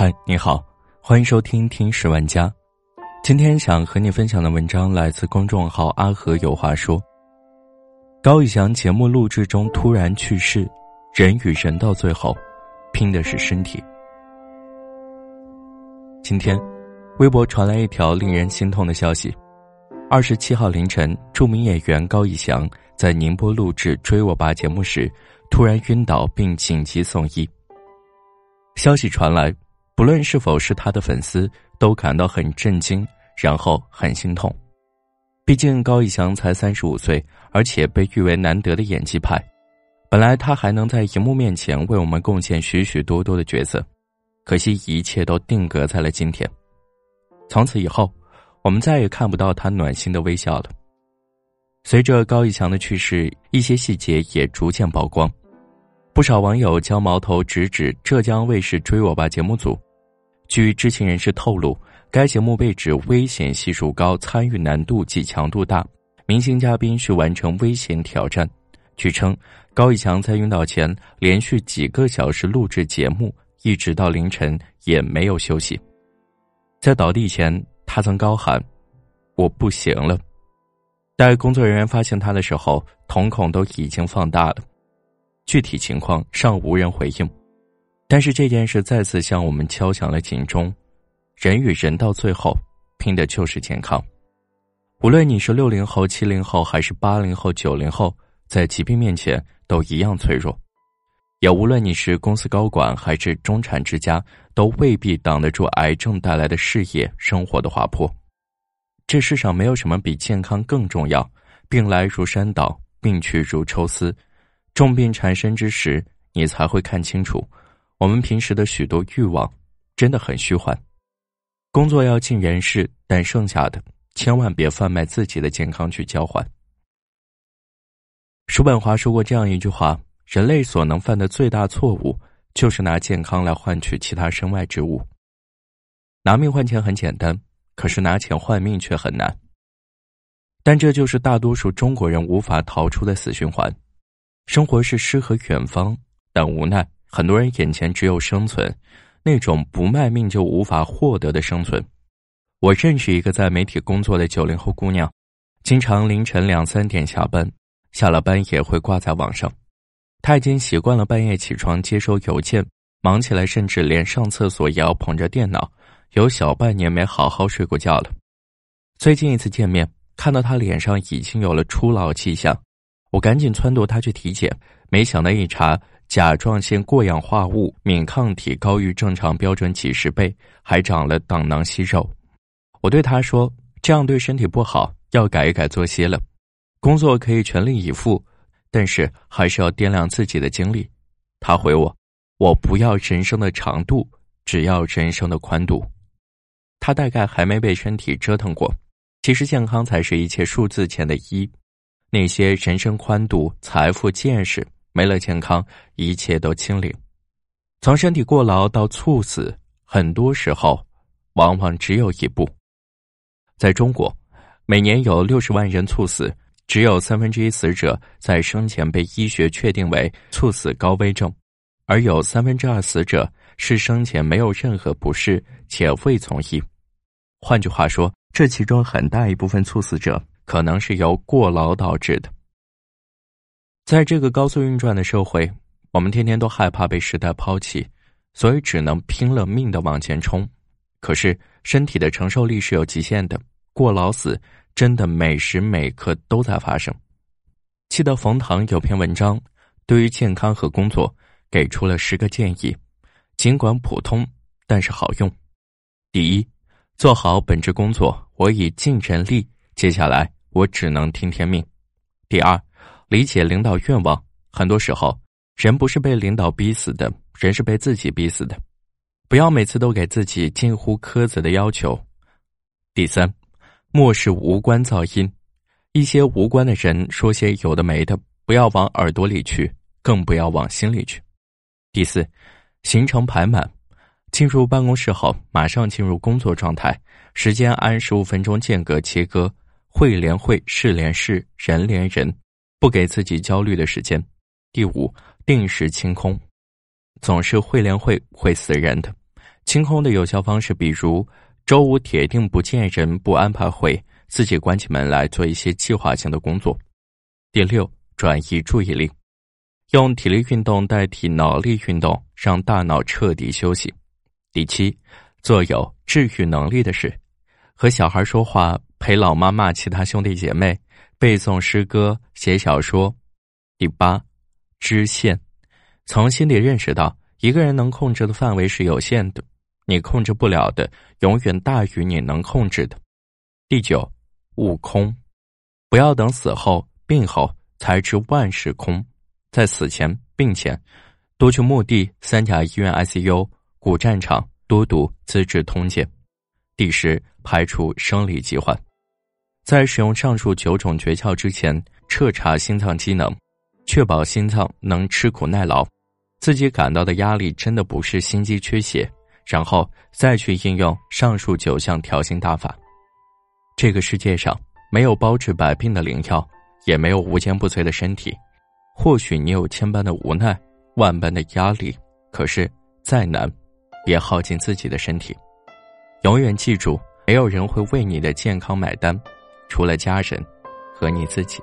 嗨，你好，欢迎收听《听十万家》。今天想和你分享的文章来自公众号“阿和有话说”。高以翔节目录制中突然去世，人与人到最后，拼的是身体。今天，微博传来一条令人心痛的消息：二十七号凌晨，著名演员高以翔在宁波录制《追我吧》节目时，突然晕倒并紧急送医。消息传来。不论是否是他的粉丝，都感到很震惊，然后很心痛。毕竟高以翔才三十五岁，而且被誉为难得的演技派。本来他还能在荧幕面前为我们贡献许许多多的角色，可惜一切都定格在了今天。从此以后，我们再也看不到他暖心的微笑了。随着高以翔的去世，一些细节也逐渐曝光，不少网友将矛头直指浙江卫视《追我吧》节目组。据知情人士透露，该节目被指危险系数高、参与难度及强度大，明星嘉宾需完成危险挑战。据称，高以翔在晕倒前连续几个小时录制节目，一直到凌晨也没有休息。在倒地前，他曾高喊：“我不行了。”待工作人员发现他的时候，瞳孔都已经放大了。具体情况尚无人回应。但是这件事再次向我们敲响了警钟：人与人到最后拼的就是健康。无论你是六零后、七零后，还是八零后、九零后，在疾病面前都一样脆弱；也无论你是公司高管还是中产之家，都未必挡得住癌症带来的事业、生活的滑坡。这世上没有什么比健康更重要。病来如山倒，病去如抽丝。重病缠身之时，你才会看清楚。我们平时的许多欲望，真的很虚幻。工作要尽人事，但剩下的千万别贩卖自己的健康去交换。叔本华说过这样一句话：人类所能犯的最大错误，就是拿健康来换取其他身外之物。拿命换钱很简单，可是拿钱换命却很难。但这就是大多数中国人无法逃出的死循环。生活是诗和远方，但无奈。很多人眼前只有生存，那种不卖命就无法获得的生存。我认识一个在媒体工作的九零后姑娘，经常凌晨两三点下班，下了班也会挂在网上。她已经习惯了半夜起床接收邮件，忙起来甚至连上厕所也要捧着电脑，有小半年没好好睡过觉了。最近一次见面，看到她脸上已经有了初老迹象，我赶紧撺掇她去体检，没想到一查。甲状腺过氧化物敏抗体高于正常标准几十倍，还长了胆囊息肉。我对他说：“这样对身体不好，要改一改作息了。工作可以全力以赴，但是还是要掂量自己的精力。”他回我：“我不要人生的长度，只要人生的宽度。”他大概还没被身体折腾过。其实健康才是一切数字前的一，那些人生宽度、财富、见识。没了健康，一切都清零。从身体过劳到猝死，很多时候往往只有一步。在中国，每年有六十万人猝死，只有三分之一死者在生前被医学确定为猝死高危症，而有三分之二死者是生前没有任何不适且未从医。换句话说，这其中很大一部分猝死者可能是由过劳导致的。在这个高速运转的社会，我们天天都害怕被时代抛弃，所以只能拼了命的往前冲。可是身体的承受力是有极限的，过劳死真的每时每刻都在发生。记得冯唐有篇文章，对于健康和工作给出了十个建议，尽管普通，但是好用。第一，做好本职工作，我已尽全力，接下来我只能听天命。第二。理解领导愿望，很多时候人不是被领导逼死的，人是被自己逼死的。不要每次都给自己近乎苛责的要求。第三，漠视无关噪音，一些无关的人说些有的没的，不要往耳朵里去，更不要往心里去。第四，行程排满，进入办公室后马上进入工作状态，时间按十五分钟间隔切割，会连会，事连事，人连人。不给自己焦虑的时间。第五，定时清空，总是会连会会死人的。清空的有效方式，比如周五铁定不见人，不安排会，自己关起门来做一些计划性的工作。第六，转移注意力，用体力运动代替脑力运动，让大脑彻底休息。第七，做有治愈能力的事，和小孩说话，陪老妈骂其他兄弟姐妹，背诵诗歌，写小说。第八，知限，从心里认识到一个人能控制的范围是有限的，你控制不了的永远大于你能控制的。第九，悟空，不要等死后、病后才知万事空，在死前、病前，多去墓地、三甲医院 ICU。古战场多读《资治通鉴》，第十排除生理疾患，在使用上述九种诀窍之前，彻查心脏机能，确保心脏能吃苦耐劳，自己感到的压力真的不是心肌缺血，然后再去应用上述九项调心大法。这个世界上没有包治百病的灵药，也没有无坚不摧的身体。或许你有千般的无奈，万般的压力，可是再难。别耗尽自己的身体，永远记住，没有人会为你的健康买单，除了家人和你自己。